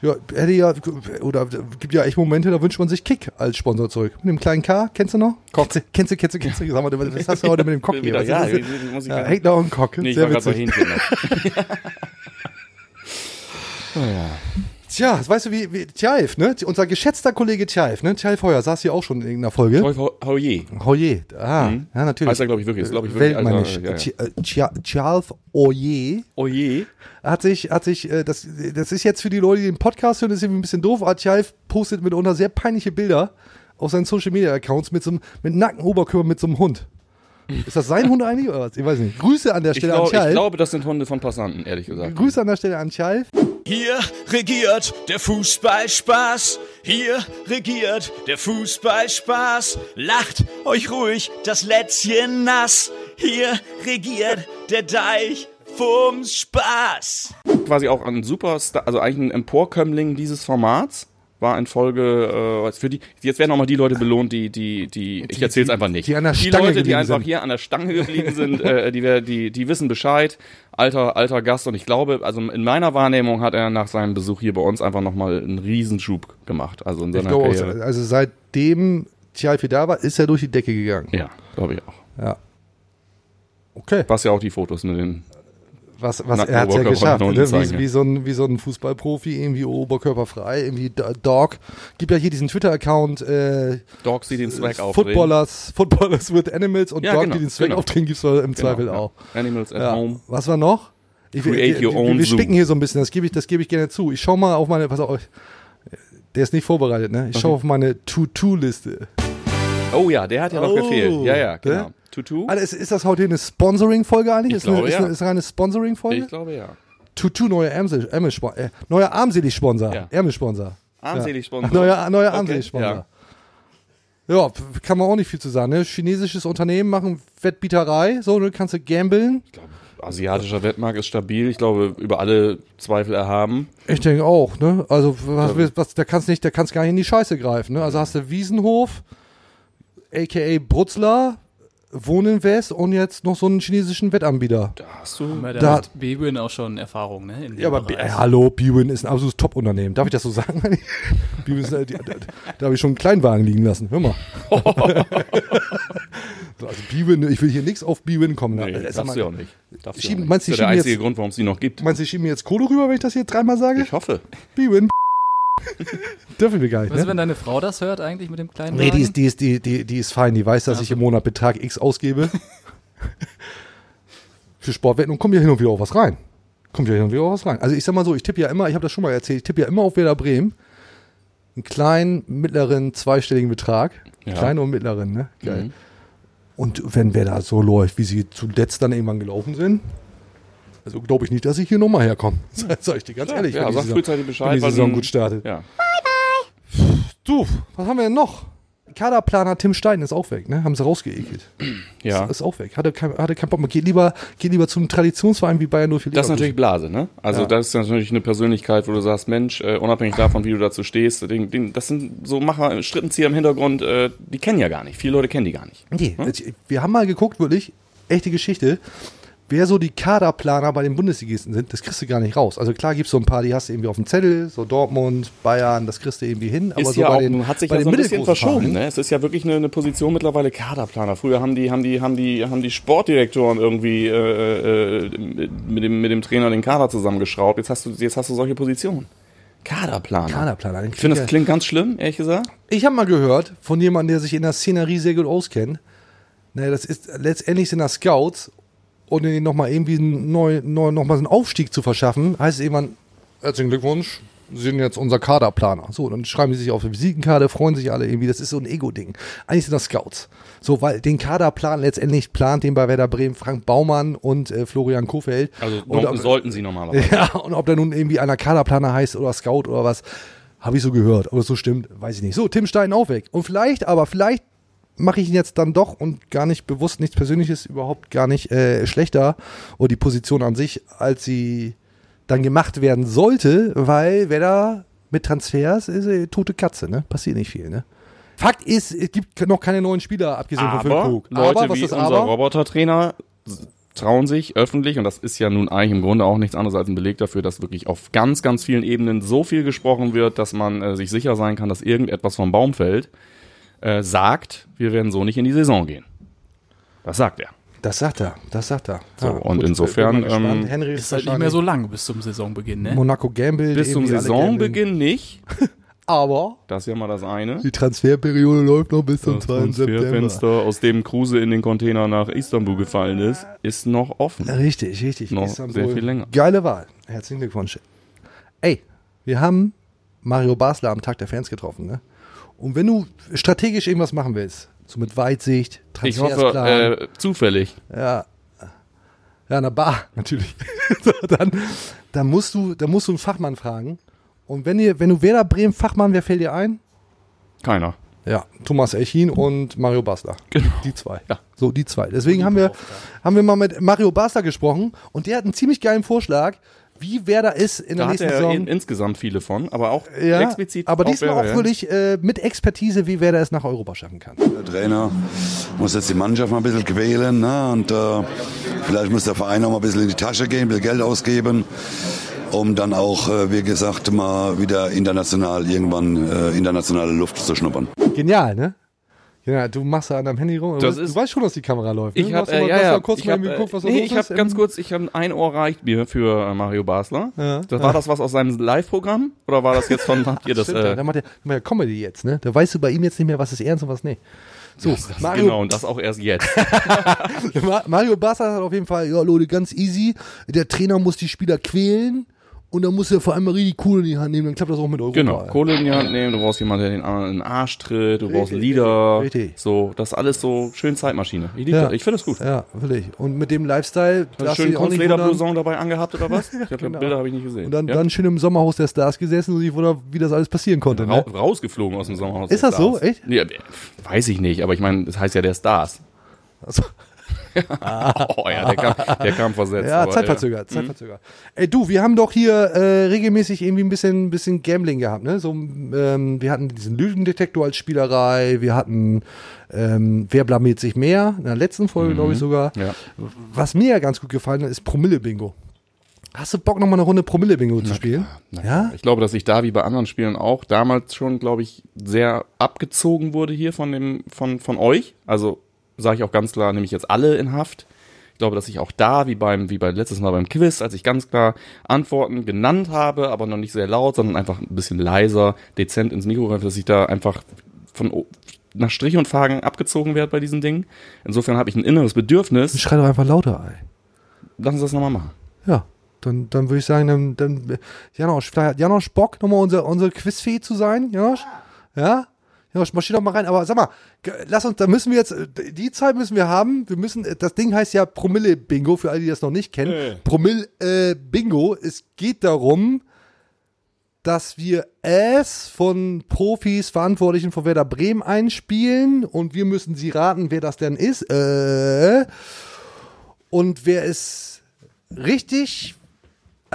Ja, hätte ja, oder gibt ja echt Momente, da wünscht man sich Kick als Sponsor zurück. Mit dem kleinen K, kennst du noch? Koch. Kennst du, kennst du, kennst du, sag mal, was hast du heute mit dem Koch hier? Wieder, ja, wie- muss ich ja, hängt noch ein Kock. Nee, ich Sehr war gerade bei. Hähnchen noch. Tja, weißt du, wie, wie Tjaif, ne? Unser geschätzter Kollege Tjaif, ne? Tjaif Heuer saß hier auch schon in irgendeiner Folge. Hoyer. Heuer, ah, Mhm. ja, natürlich. Heißt er, glaube ich, wirklich. Ist, glaub ich, wirklich Weltmännisch. Alter, ja, ja. Tja- Tjalf Oyer Oyer. hat sich, hat sich, äh, das, das ist jetzt für die Leute, die den Podcast hören, das ist irgendwie ein bisschen doof, aber Tjalf postet mitunter sehr peinliche Bilder auf seinen Social Media Accounts mit so einem, mit nackten Oberkörper mit so einem Hund. Ist das sein Hund eigentlich oder was? Ich weiß nicht. Grüße an der Ich, Stelle glaub, an ich Tjalf. glaube, das sind Hunde von Passanten, ehrlich gesagt. Grüße an der Stelle an Tjalf. Hier regiert der Fußballspaß. Hier regiert der Fußballspaß. Lacht euch ruhig das Lätzchen nass. Hier regiert der Deich vom Spaß. Quasi auch ein Superstar, also eigentlich ein Emporkömmling dieses Formats. War in Folge, äh, für die, jetzt werden auch mal die Leute belohnt, die, die, die, ich erzähl's einfach nicht. die an der die Stange Leute, die einfach sind. hier an der Stange geblieben sind, äh, die, die, die wissen Bescheid. Alter, alter Gast. Und ich glaube, also in meiner Wahrnehmung hat er nach seinem Besuch hier bei uns einfach nochmal einen Riesenschub gemacht. Also in Ich seiner auch, Karriere. also seitdem Tjalf hier da war, ist er durch die Decke gegangen. Ja, glaube ich auch. Ja. Okay. Was ja auch die Fotos mit den Was, was er hat ja geschafft, ne? Wie, wie, so ein, wie so ein Fußballprofi, irgendwie oberkörperfrei, irgendwie Dog. Gibt ja hier diesen Twitter-Account, äh, Dogs, die den Swag aufdrehen. Footballers, Footballers with Animals und Ja, Dog, genau, die den Swag genau. aufdrehen, gibt's im Genau, Zweifel ja. auch. Animals at Ja. home. Was war noch? Ich, Create wir, your wir, own wir spicken hier so ein bisschen, das gebe ich, das gebe ich gerne zu. Ich schau mal auf meine, pass auf, der ist nicht vorbereitet, ne? Ich Okay. schaue auf meine To-To-Liste. Oh ja, der hat ja noch Oh, gefehlt. Ja, ja, ne? genau. Tutu? Also ist, ist das heute eine Sponsoring-Folge eigentlich? Ich ist, eine, glaube, ist, ja. eine, ist eine reine Sponsoring-Folge? Ich glaube ja. Tutu, neuer Ärmsel, Ärmel, äh, neuer Armselig-Sponsor. Ja. Ärmelsponsor. Armselig-Sponsor. Ja. Neuer, neuer Okay, Armselig-Sponsor. Ja. p- kann man auch nicht viel zu sagen. Ne? Chinesisches Unternehmen machen Wettbieterei, so, du kannst du gambeln. Asiatischer Wettmarkt ist stabil. Ich glaube, über alle Zweifel erhaben. Ich denke auch, ne? Also was, was, da kannst nicht, da kannst gar nicht in die Scheiße greifen, ne? Also hast du Wiesenhof, aka Brutzler, Wohninvest und jetzt noch so einen chinesischen Wettanbieter. Da hast du. Da- da mit Bwin auch schon Erfahrung, ne? Ja, aber Bereich. äh, hallo, Bwin ist ein absolutes Top-Unternehmen. Darf ich das so sagen? Bwin ist, äh, die, da, da habe ich schon einen Kleinwagen liegen lassen. Hör mal. so, also Bwin, ich will hier nichts auf Bwin kommen. Nee, Äh, das sag darfst mal, du auch nicht. Darfst Schieben- auch nicht. meinst du, das ist der schieben einzige jetzt- Grund, warum es die noch gibt. Meinst du, ich schiebe mir jetzt Kohle rüber, wenn ich das hier dreimal sage? Ich hoffe. Bwin. Dürfen wir gar nicht, Was, ne? wenn deine Frau das hört eigentlich mit dem kleinen Nee, die ist, die, ist, die, die, die ist fein. Die weiß, dass ich im Monat Betrag X ausgebe. Für Sportwetten und kommt ja hin und wieder auch was rein. Kommt ja hin und wieder auch was rein. Also ich sag mal so, ich tippe ja immer, ich habe das schon mal erzählt, ich tippe ja immer auf Werder Bremen. Einen kleinen, mittleren, zweistelligen Betrag. Ja. Kleinen und mittleren, ne? Geil. Mhm. Und wenn Werder so läuft, wie sie zuletzt dann irgendwann gelaufen sind, also glaube ich nicht, dass ich hier nochmal herkomme. Sag ich dir ganz Ja, ehrlich. ja, sag Saison- frühzeitig Bescheid, Wenn die Saison gut startet. Ja. Du, was haben wir denn noch? Kaderplaner Tim Stein ist auch weg, ne? Haben sie rausgeekelt. Ja. Ist, ist auch weg. Hatte kein, hatte kein Bock mehr. Geht lieber, geht lieber zum Traditionsverein wie Bayern 04 Das ist natürlich Blase, ne? Also Ja. das ist natürlich eine Persönlichkeit, wo du sagst, Mensch, äh, unabhängig davon, wie du dazu stehst, den, den, das sind so Macher, Strittenzieher im Hintergrund, äh, die kennen ja gar nicht. Viele Leute kennen die gar nicht. Nee, also, wir haben mal geguckt, wirklich, echte Geschichte, wer so die Kaderplaner bei den Bundesligisten sind, das kriegst du gar nicht raus. Also klar gibt es so ein paar, die hast du irgendwie auf dem Zettel, so Dortmund, Bayern, das kriegst du irgendwie hin. Aber ist so ja bei auch, den, hat sich bei ja den so ein bisschen verschoben, Vereinen- ne? Es ist ja wirklich eine, eine Position mittlerweile Kaderplaner. Früher haben die, haben die, haben die, haben die Sportdirektoren irgendwie äh, äh, mit, dem, mit dem Trainer den Kader zusammengeschraubt. Jetzt hast du, jetzt hast du solche Positionen. Kaderplaner. Kaderplaner. Ich finde, das klingt ganz schlimm, ehrlich gesagt. Ich habe mal gehört von jemandem, der sich in der Szenerie sehr gut auskennt. Ne, das ist letztendlich sind das Scouts und denen nochmal irgendwie einen neu, neu, noch mal einen Aufstieg zu verschaffen, heißt es irgendwann, herzlichen Glückwunsch, Sie sind jetzt unser Kaderplaner. So, dann schreiben die sich auf die Visitenkarte, freuen sich alle irgendwie. Das ist so ein Ego-Ding. Eigentlich sind das Scouts. So, weil den Kaderplan letztendlich plant den bei Werder Bremen Frank Baumann und äh, Florian Kofeld. Also und ob- sollten sie normalerweise. ja, und ob da nun irgendwie einer Kaderplaner heißt oder Scout oder was, habe ich so gehört. Ob es so stimmt, weiß ich nicht. So, Tim Stein auch weg. Und vielleicht, aber vielleicht mache ich ihn jetzt dann doch und gar nicht bewusst nichts Persönliches, überhaupt gar nicht äh, schlechter oder die Position an sich, als sie dann gemacht werden sollte, weil wer da mit Transfers ist, äh, tote Katze, ne? Passiert nicht viel, ne? Fakt ist, es gibt noch keine neuen Spieler, abgesehen von Phil Aber Krug. Leute aber, was wie ist unser aber? Robotertrainer trauen sich öffentlich, und das ist ja nun eigentlich im Grunde auch nichts anderes als ein Beleg dafür, dass wirklich auf ganz, ganz vielen Ebenen so viel gesprochen wird, dass man äh, sich sicher sein kann, dass irgendetwas vom Baum fällt, äh, sagt, wir werden so nicht in die Saison gehen. Das sagt er. Das sagt er, das sagt er. So, Ja, und gut, insofern, ähm, Henry Ist halt nicht mehr so lang bis zum Saisonbeginn, ne? Monaco Gamble. Bis zum Saisonbeginn nicht. Aber Das ist ja mal das eine. die Transferperiode läuft noch bis zum Das 2. September. Transferfenster, aus dem Kruse in den Container nach Istanbul gefallen ist, ist noch offen. Richtig, richtig. Noch Istanbul. sehr viel länger. Geile Wahl. Herzlichen Glückwunsch. Ey, wir haben Mario Basler am Tag der Fans getroffen, ne? Und wenn du strategisch irgendwas machen willst, so mit Weitsicht, Ich Transfersplan, hoffe, äh, zufällig. ja, ja, na Bar, natürlich. Dann, dann musst du, dann musst du einen Fachmann fragen. Und wenn ihr, wenn du Werder Bremen Fachmann, wer fällt dir ein? Keiner. Ja, Thomas Elchin und Mario Basler. Genau. Die zwei. Ja. So, die zwei. Deswegen haben wir, haben wir mal mit Mario Basler gesprochen und der hat einen ziemlich geilen Vorschlag, wie Werder ist in der Da hat nächsten er Saison. in, insgesamt viele von, aber auch ja, explizit. aber diesmal auch wirklich äh, mit Expertise, wie Werder es nach Europa schaffen kann. Der Trainer muss jetzt die Mannschaft mal ein bisschen quälen ne? und äh, vielleicht muss der Verein auch mal ein bisschen in die Tasche gehen, ein bisschen Geld ausgeben, um dann auch, äh, wie gesagt, mal wieder international irgendwann äh, internationale Luft zu schnuppern. Genial, ne? Ja, du machst da an deinem Handy rum. Das du, ist- du weißt schon, dass die Kamera läuft. Ich ne? habe äh, ja, ja, kurz ich mal hab, geguckt, was da äh, nee, los ich habe ist? ganz Ähm, kurz, ich habe ein Ohr reicht mir für äh, Mario Basler. Ja. Das war das was aus seinem Live-Programm oder war das jetzt von habt ihr das? Stimmt, ja, Äh, da macht er Comedy jetzt, ne? Da weißt du bei ihm jetzt nicht mehr, was ist ernst und was nicht. So, das, Mario, genau und das auch erst jetzt. Ma- Mario Basler hat auf jeden Fall, ja Leute, ganz easy. Der Trainer muss die Spieler quälen und dann musst du ja vor allem mal richtig Kohle in die Hand nehmen, dann klappt das auch mit Europa. Genau, ey. Kohle in die Hand nehmen, du brauchst jemanden, der den anderen in den Arsch tritt, du brauchst Lieder. richtig. So, das ist alles so schön Zeitmaschine. Ich, Ja. ich finde das gut. Ja, wirklich. Und mit dem Lifestyle, Hast du schön. Kunstlederblouson dabei angehabt oder was? Ich hab Genau. Bilder habe ich nicht gesehen. Und dann, ja? dann schön im Sommerhaus der Stars gesessen und ich wundere, wie das alles passieren konnte. Ne? rausgeflogen aus dem Sommerhaus. Ist das so? Stars. Echt? Ja, weiß ich nicht, aber ich meine, das heißt ja der Stars. Also, oh ja, der kam, der kam versetzt. ja, aber, Zeitverzögert, Zeitverzögert. Ey, du, wir haben doch hier äh, regelmäßig irgendwie ein bisschen, bisschen Gambling gehabt, ne? So, ähm, wir hatten diesen Lügendetektor als Spielerei, wir hatten ähm, Wer blamiert sich mehr? In der letzten Folge, Mhm. glaube ich sogar. Ja. Was mir ja ganz gut gefallen hat, ist Promille-Bingo. Hast du Bock, nochmal eine Runde Promille-Bingo zu spielen? Ja? Ich glaube, dass ich da wie bei anderen Spielen auch damals schon, glaube ich, sehr abgezogen wurde hier von dem, von, von euch. Also sage ich auch ganz klar, nehme ich jetzt alle in Haft. Ich glaube, dass ich auch da, wie beim, wie bei letztes Mal beim Quiz, als ich ganz klar Antworten genannt habe, aber noch nicht sehr laut, sondern einfach ein bisschen leiser, dezent ins Mikro, rein, dass ich da einfach von nach Strich und Fagen abgezogen werde bei diesen Dingen. Insofern habe ich ein inneres Bedürfnis. Schrei doch einfach lauter, ey. Lass uns das nochmal machen. Ja, dann, dann würde ich sagen, dann, dann Janosch, vielleicht hat Janosch Bock, nochmal unser, unsere Quizfee zu sein, Janosch? Ja? Janosch, marschier doch mal rein. Aber sag mal, lass uns, da müssen wir jetzt, äh, die Zeit müssen wir haben. Wir müssen, äh, das Ding heißt ja Promille-Bingo, für alle, die das noch nicht kennen. Äh. Promille-Bingo. es geht darum, dass wir es von Profis, Verantwortlichen von Werder Bremen einspielen und wir müssen sie raten, wer das denn ist. Äh, und wer es richtig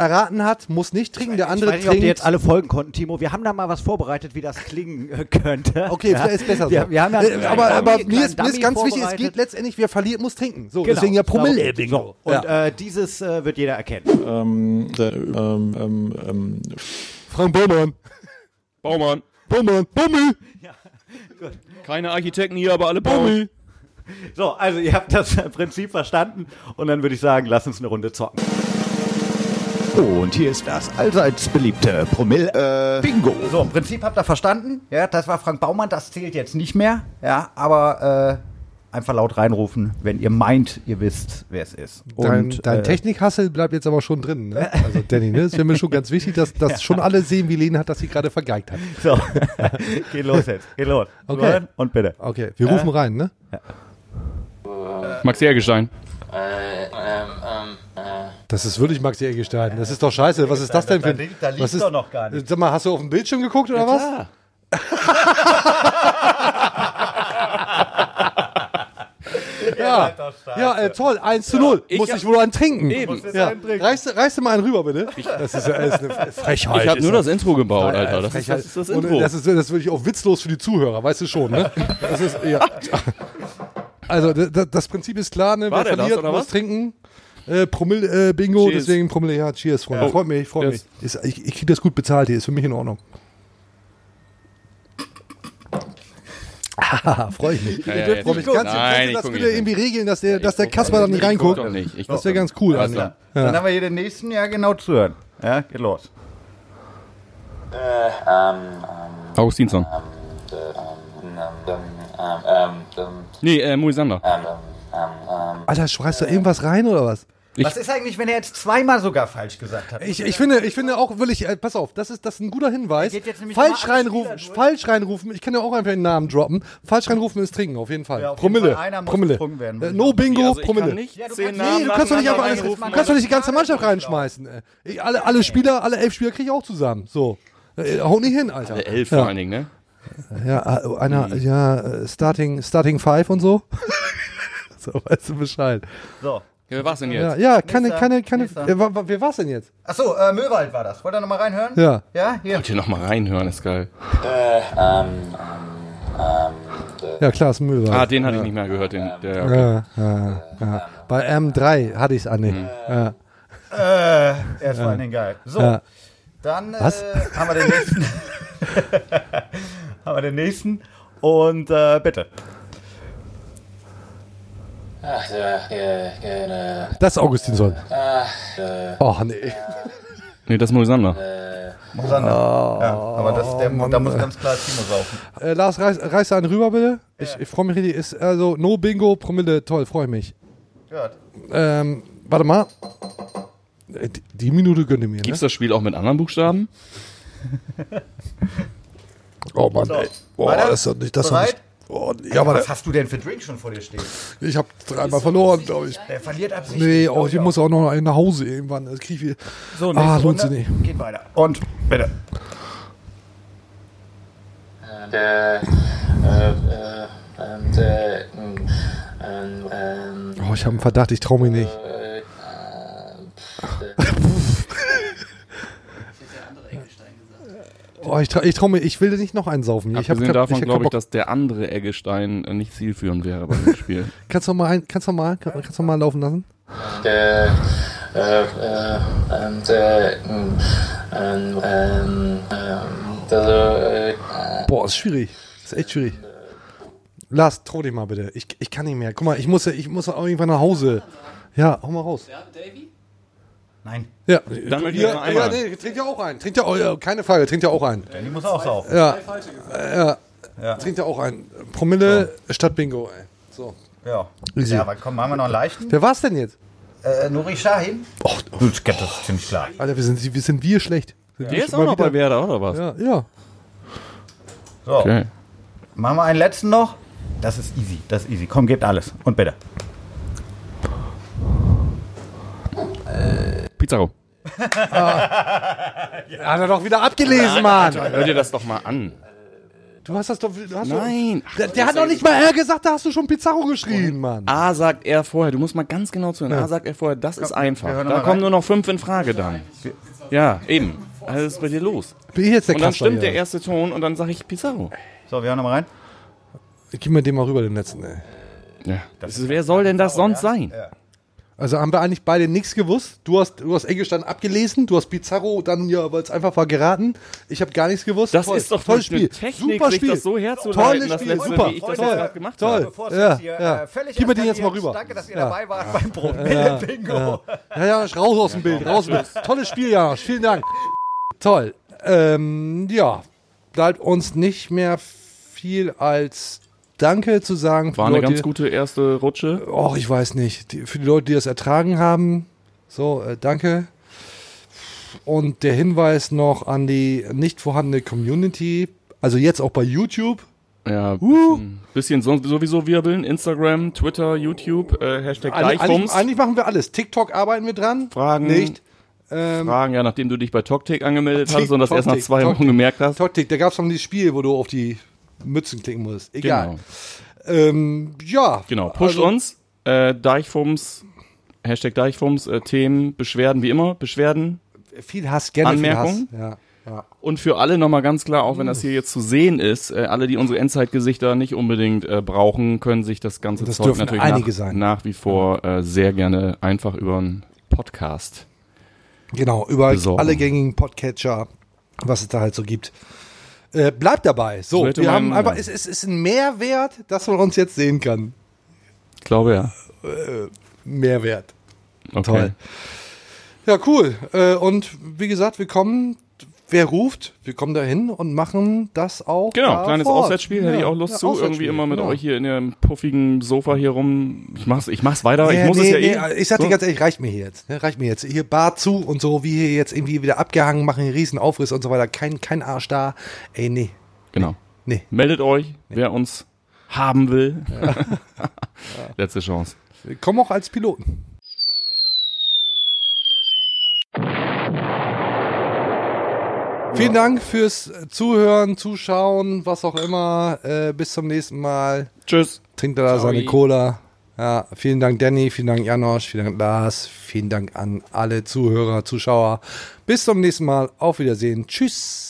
erraten hat, muss nicht trinken, der Ich andere weiß nicht, ob trinkt. die jetzt alle folgen konnten, Timo. Wir haben da mal was vorbereitet, wie das klingen äh, könnte. Okay, vielleicht ist besser so. Wir, wir haben ja Äh, aber aber Dummy- mir, ist, mir ist ganz wichtig, es geht letztendlich, wer verliert, muss trinken. So, Genau. deswegen ja Promille. Bingo. Und ja. äh, dieses äh, wird jeder erkennen. Ähm, der, ähm, ähm, ähm, Frank Baumann. Baumann. Baumann. Bummel. Keine Architekten hier, aber alle Baum. So, also ihr habt das Prinzip verstanden und dann würde ich sagen, lass uns eine Runde zocken. Und hier ist das allseits beliebte Promille Bingo. So, im Prinzip habt ihr verstanden. Ja, das war Frank Baumann, das zählt jetzt nicht mehr. Ja, aber äh, einfach laut reinrufen, wenn ihr meint, ihr wisst, wer es ist. Dein, Und, dein äh, Technikhassel bleibt jetzt aber schon drin. Ne? Also Danny, ne? das wäre mir schon ganz wichtig, dass, dass schon alle sehen, wie Lena hat, dass sie gerade vergeigt hat. So, geht los jetzt. Geht los. Okay. Und bitte. Okay, wir rufen Äh, rein, ne? Max Jägerstein. Das ist wirklich Max Eggestein. Das ist doch scheiße. Was ist das denn für Da liegt- da liegt was ist, doch noch gar nicht. Sag mal, hast du auf dem Bildschirm geguckt oder was? Ja, ja äh, toll, 1 zu 0. Ich Muss ich wohl einen trinken. Eben. Ja. einen trinken. Du mal einen rüber, bitte. Das ist ja alles eine Frechheit. Ich habe nur das Intro gebaut, Ja, Alter. Das ist das, ist das Und Intro. Das ist, das ist wirklich auch witzlos für die Zuhörer, weißt du schon, ne? Das ist, ja. Also, das, das Prinzip ist klar, ne? War Wer das, verliert, oder muss was? trinken. Äh, Promille, äh, Bingo, Cheers. deswegen Promille, ja, cheers, Freunde. Ja. Freut mich, freut Cheers. mich. Ist, ich ich kriege das gut bezahlt hier, ist für mich in Ordnung. Ah, freue ich mich. Ja, ja, ich jetzt freu mich ganz. Nein, das bitte irgendwie regeln, dass der, dass der Kasper da nicht nicht. Ich reinguckt? nicht. Ich Das wäre ganz cool. Alles klar. Dann Ja. haben wir hier den nächsten, ja genau zuhören. Ja, geht los. Augustinsson. Nee, äh, Moisander. Alter, schreist du irgendwas rein oder was? Ich- Was ist eigentlich, wenn er jetzt zweimal sogar falsch gesagt hat? Ich, ich, finde, ich finde auch wirklich, äh, pass auf, das ist, das ist ein guter Hinweis. Falsch reinrufen, falsch reinrufen, ich kann ja auch einfach den Namen droppen. Falsch reinrufen ist trinken, auf jeden Fall. Ja, auf jeden Promille, Fall. Einer muss Promille. getrunken werden. Äh, no Bingo, Also ich Promille. kann nicht Ja, du zehn kannst- Namen Nee, du kannst doch nicht einfach alles, reinrufen. kannst doch nicht die ganze Mannschaft reinschmeißen. Ich, alle, alle Spieler, alle elf Spieler kriege ich auch zusammen. So. Äh, hau nicht hin, Alter. Alle elf ja. vor allen Dingen, ne? Ja, äh, einer, ja, äh, Starting, Starting Five und so. so, weißt du Bescheid. So. Ja, was denn jetzt? Ja, ja, keine, Nächster, keine, keine, nächster. äh, wer war's denn jetzt? Achso, äh, Möwald war das. Wollt ihr nochmal reinhören? Ja. Ja, hier. Wollt ihr noch mal reinhören, ist geil. Ja, klar, ist Müll. Ah, den hatte ich nicht mehr gehört. Den, der, okay. Ja, ja, ja. Bei M3 hatte ich es an Mhm. Ja. Äh, er ist vor allen Dingen geil. So, Ja. dann äh, Was? haben wir den nächsten. haben wir den nächsten. Und äh, bitte. Das ist Augustinson. Oh, nee. Nee, das ist Moisander. Mosander. ja, aber das, der, da muss ganz klar Timo saufen. Äh, Lars, reiß, reiß einen rüber, bitte. Ich, ich freue mich richtig. Ist also No Bingo, Promille, toll, freue ich mich. Gehört. Ähm, warte mal. Äh, Die, die Minute gönnt ihr mir, Gibt's ne? das Spiel auch mit anderen Buchstaben? Oh Mann, So. ey. Boah, das ist doch nicht, das Bereit? nicht. Oh, nee, Ja, aber was hast du denn für Drink schon vor dir stehen? ich habe dreimal verloren, glaube ich. Der verliert absichtlich. Nee, glaub oh, ich ich auch. muss auch noch einen nach Hause irgendwann. Das krieg ich wieder. So, nächste ah, lohnt sich nicht. Geht weiter. Und bitte. Oh, ich habe einen Verdacht, ich traue mich nicht. Oh, ich, tra ich traue mich, ich will nicht noch einen saufen. Ich hab Abgesehen davon hab keinen glaube ich, dass der andere Eggestein äh, nicht zielführend wäre bei dem Spiel. Kannst du mal, ein, kannst du mal, kann- kannst du mal laufen lassen? Boah, ist schwierig. Ist echt schwierig. Lars, trau dich mal bitte. Ich, ich kann nicht mehr. Guck mal, ich muss, ja- ich muss auch irgendwann nach Hause. Ja, hau mal raus. Nein. Ja, Dann möchte ich ja, nee, trinkt ja auch ein. Trinkt ja, auch, ja, keine Frage, trinkt ja auch ein. Danny muss auch saufen. Ja, ja, Ja. trinkt ja auch ein. Promille statt Bingo, ey. So. Ja. Easy. Ja, aber komm, machen wir noch einen leichten. Wer war's denn jetzt? Äh, Nuri Shahin? Oh, Gut, das ist ziemlich klar. Alter, wir sind, wir sind wir schlecht. Der ist auch noch bei Werder, oder was? Ja, ja. So, Okay. machen wir einen letzten noch. Das ist easy, das ist easy. Komm, gebt alles. Und bitte. Pizarro. Hat er doch wieder abgelesen, Mann. Hör dir das doch mal an. Du hast das doch. Du hast Nein. Doch, der, der hat doch nicht mal er gesagt, da hast du schon Pizarro geschrien, Mann. A sagt er vorher, du musst mal ganz genau zuhören. A sagt er vorher, das ist einfach. Da kommen nur noch fünf in Frage dann. Ja, eben. Also ist bei dir los? Bin ich jetzt der Und dann Kasper stimmt hier? der erste Ton und dann sage ich Pizarro. So, wir hören nochmal rein. Gib mir den mal rüber, den letzten, ey. Ja. Das ist, wer soll denn das sonst sein? Also haben wir eigentlich beide nichts gewusst. Du hast, du hast Engelstein abgelesen, du hast Pizarro dann ja, weil es einfach war geraten. Ich habe gar nichts gewusst. Das Toll, ist doch tolles Spiel. Technik, Super Spiel. das so herzuleiten, Tolles Spiel. letzte, Super. wie ich das toll. jetzt gerade gemacht toll. habe. Bevor es Ja, jetzt hier ja. äh, völlig Gib mir den jetzt mal rüber. Danke, dass ihr Ja. dabei wart beim Promille-Bingo. Ja. ja, ja, raus aus dem Bild, raus aus dem Bild. Tolles Spiel, Janosch. Vielen Dank. Toll. Ähm, ja, bleibt uns nicht mehr viel als Danke zu sagen. War eine Leute, ganz gute erste Rutsche. Och, ich weiß nicht. Die, für die Leute, die das ertragen haben. So, äh, danke. Und der Hinweis noch an die nicht vorhandene Community. Also jetzt auch bei YouTube. Ja, Uh. bisschen, bisschen so, sowieso wirbeln. Instagram, Twitter, YouTube, äh, Hashtag Eigentlich, eigentlich, machen wir alles. TikTok arbeiten wir dran. Fragen. Nicht. Ähm, Fragen, ja, nachdem du dich bei TokTik angemeldet hattest und das erst nach Toktik, zwei Wochen Toktik. gemerkt hast. TikTok, da gab es noch dieses Spiel, wo du auf die Mützen klicken musst. Egal. Genau. Ähm, ja. Genau, pusht Also- uns. Äh, Deichfums, Hashtag Deichfums, äh, Themen, Beschwerden wie immer, Beschwerden. Viel Hass, gerne Anmerkungen? Ja, ja. Und für alle nochmal ganz klar, auch wenn das hier jetzt zu sehen ist, äh, alle, die unsere Endzeitgesichter nicht unbedingt äh, brauchen, können sich das ganze Das Zeug natürlich einige nach, nach wie vor äh, sehr gerne einfach über einen Podcast. Genau, über Besorgen. alle gängigen Podcatcher, was es da halt so gibt. Äh, bleibt dabei. So, wir haben einfach, es, es ist ein Mehrwert, dass man uns jetzt sehen kann. Ich glaube ja. Äh, Mehrwert. Okay. Toll. Ja, cool. Äh, und wie gesagt, wir kommen, wer ruft, wir kommen dahin und machen das auch. Genau, da kleines vor Ort. Auswärtsspiel, hätte ich auch Lust ja, zu. Irgendwie immer mit genau. euch hier in dem puffigen Sofa hier rum. Ich mach's, ich mach's weiter. Nee, ich muss nee, es ja nee, eh. Ich sag dir So. ganz ehrlich, reicht mir hier jetzt. Ne? Reicht mir jetzt. Hier Bar zu und so, wie hier jetzt irgendwie wieder abgehangen, machen einen riesen Aufriss und so weiter. Kein, kein Arsch da. Ey, nee. Genau. Nee. Meldet euch, wer uns haben will. Letzte Chance. Kommen auch als Piloten. Vielen Dank fürs Zuhören, Zuschauen, was auch immer. Äh, bis zum nächsten Mal. Tschüss. Trinkt da Ciao. seine Cola. Ja, vielen Dank Danny, vielen Dank Janosch, vielen Dank Lars, vielen Dank an alle Zuhörer, Zuschauer. Bis zum nächsten Mal. Auf Wiedersehen. Tschüss.